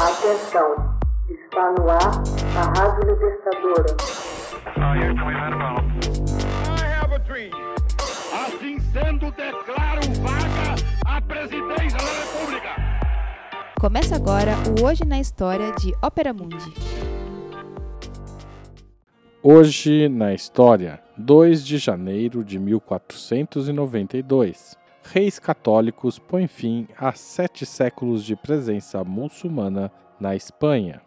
Atenção, está no ar a Rádio Libertadora. Assim sendo, declaro vaga a presidência da República. Começa agora o Hoje na História de Ópera Mundi. Hoje na História, 2 de janeiro de 1492 reis católicos põem fim a sete séculos de presença muçulmana na Espanha.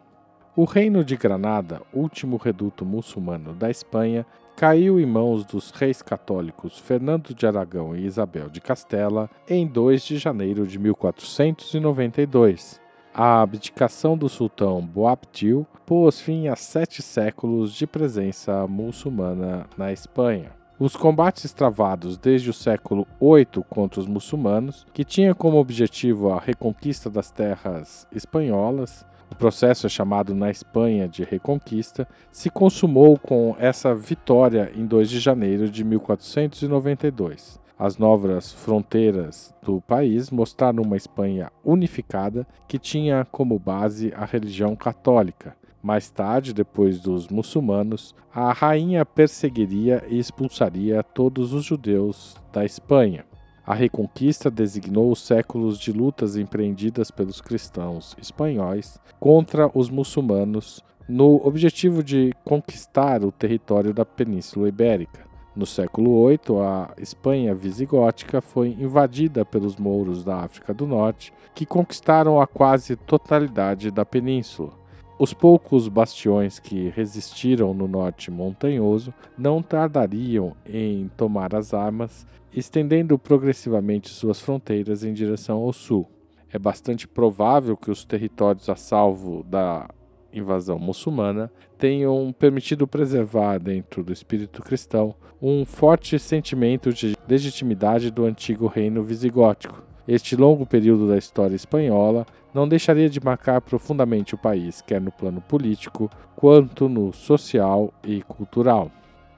O Reino de Granada, último reduto muçulmano da Espanha, caiu em mãos dos reis católicos Fernando de Aragão e Isabel de Castela em 2 de janeiro de 1492. A abdicação do sultão Boabdil pôs fim a sete séculos de presença muçulmana na Espanha. Os combates travados desde o século VIII contra os muçulmanos, que tinha como objetivo a reconquista das terras espanholas, o processo é chamado na Espanha de Reconquista, se consumou com essa vitória em 2 de janeiro de 1492. As novas fronteiras do país mostraram uma Espanha unificada que tinha como base a religião católica, mais tarde, depois dos muçulmanos, a rainha perseguiria e expulsaria todos os judeus da Espanha. A Reconquista designou os séculos de lutas empreendidas pelos cristãos espanhóis contra os muçulmanos no objetivo de conquistar o território da Península Ibérica. No século VIII, a Espanha visigótica foi invadida pelos mouros da África do Norte, que conquistaram a quase totalidade da península. Os poucos bastiões que resistiram no norte montanhoso não tardariam em tomar as armas, estendendo progressivamente suas fronteiras em direção ao sul. É bastante provável que os territórios a salvo da invasão muçulmana tenham permitido preservar dentro do espírito cristão um forte sentimento de legitimidade do antigo reino visigótico este longo período da história espanhola não deixaria de marcar profundamente o país, quer no plano político, quanto no social e cultural.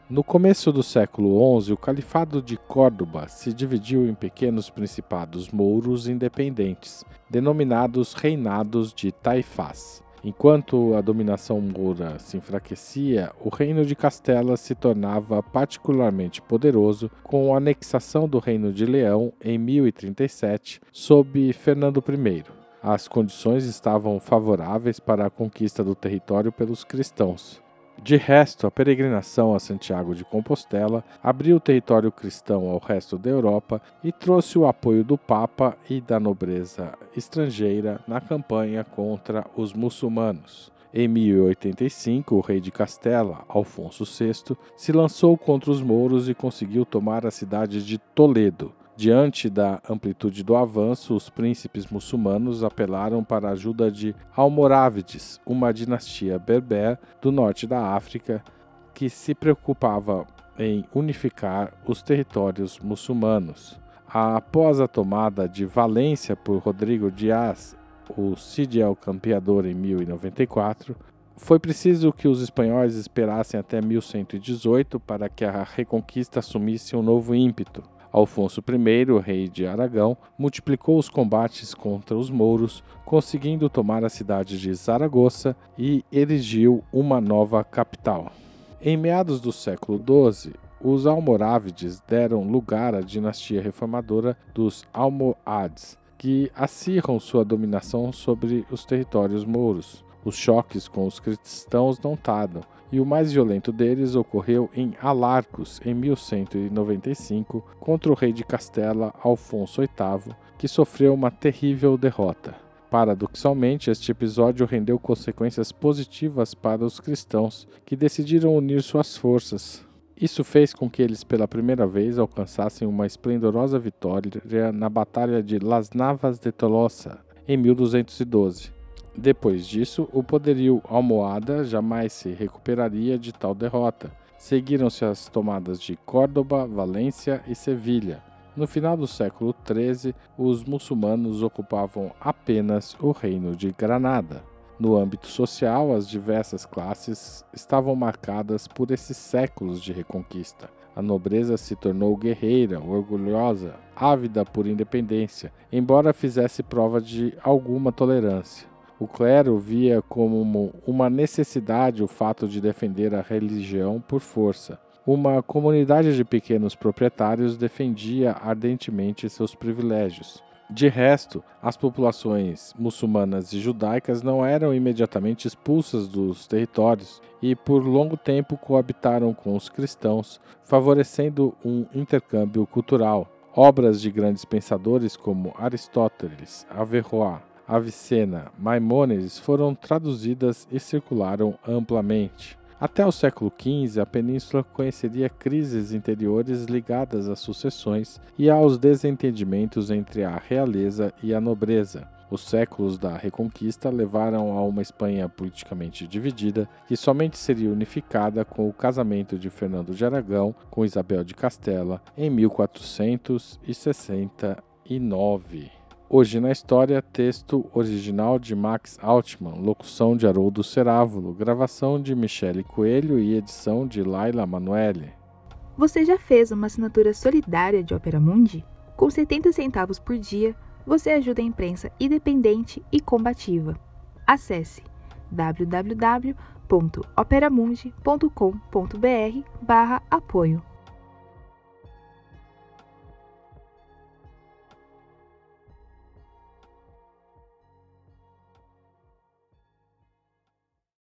No começo do século XI, o Califado de Córdoba se dividiu em pequenos principados mouros independentes, denominados Reinados de Taifás. Enquanto a dominação moura se enfraquecia, o reino de Castela se tornava particularmente poderoso com a anexação do reino de Leão em 1037 sob Fernando I. As condições estavam favoráveis para a conquista do território pelos cristãos. De resto, a peregrinação a Santiago de Compostela abriu o território cristão ao resto da Europa e trouxe o apoio do Papa e da nobreza estrangeira na campanha contra os muçulmanos. Em 1085, o rei de Castela, Alfonso VI, se lançou contra os mouros e conseguiu tomar a cidade de Toledo, Diante da amplitude do avanço, os príncipes muçulmanos apelaram para a ajuda de Almorávides, uma dinastia berber do norte da África que se preocupava em unificar os territórios muçulmanos. Após a tomada de Valência por Rodrigo Dias, o Cid Campeador em 1094, foi preciso que os espanhóis esperassem até 1118 para que a reconquista assumisse um novo ímpeto. Alfonso I, rei de Aragão, multiplicou os combates contra os mouros, conseguindo tomar a cidade de Zaragoza e erigiu uma nova capital. Em meados do século XII, os almorávides deram lugar à dinastia reformadora dos Almohades, que acirram sua dominação sobre os territórios mouros. Os choques com os cristãos não tardam, e o mais violento deles ocorreu em Alarcos, em 1195, contra o rei de Castela, Alfonso VIII, que sofreu uma terrível derrota. Paradoxalmente, este episódio rendeu consequências positivas para os cristãos, que decidiram unir suas forças. Isso fez com que eles pela primeira vez alcançassem uma esplendorosa vitória na Batalha de Las Navas de Tolosa, em 1212. Depois disso, o poderio almohada jamais se recuperaria de tal derrota. Seguiram-se as tomadas de Córdoba, Valência e Sevilha. No final do século XIII, os muçulmanos ocupavam apenas o reino de Granada. No âmbito social, as diversas classes estavam marcadas por esses séculos de reconquista. A nobreza se tornou guerreira, orgulhosa, ávida por independência, embora fizesse prova de alguma tolerância. O clero via como uma necessidade o fato de defender a religião por força. Uma comunidade de pequenos proprietários defendia ardentemente seus privilégios. De resto, as populações muçulmanas e judaicas não eram imediatamente expulsas dos territórios e por longo tempo coabitaram com os cristãos, favorecendo um intercâmbio cultural. Obras de grandes pensadores como Aristóteles, Averroes, Avicena, Maimônides foram traduzidas e circularam amplamente. Até o século XV, a península conheceria crises interiores ligadas às sucessões e aos desentendimentos entre a realeza e a nobreza. Os séculos da Reconquista levaram a uma Espanha politicamente dividida, que somente seria unificada com o casamento de Fernando de Aragão com Isabel de Castela em 1469. Hoje na história, texto original de Max Altman, locução de Haroldo Cerávulo, gravação de Michele Coelho e edição de Laila Manoeli. Você já fez uma assinatura solidária de Opera Mundi? Com 70 centavos por dia, você ajuda a imprensa independente e combativa. Acesse www.operamundi.com.br/apoio.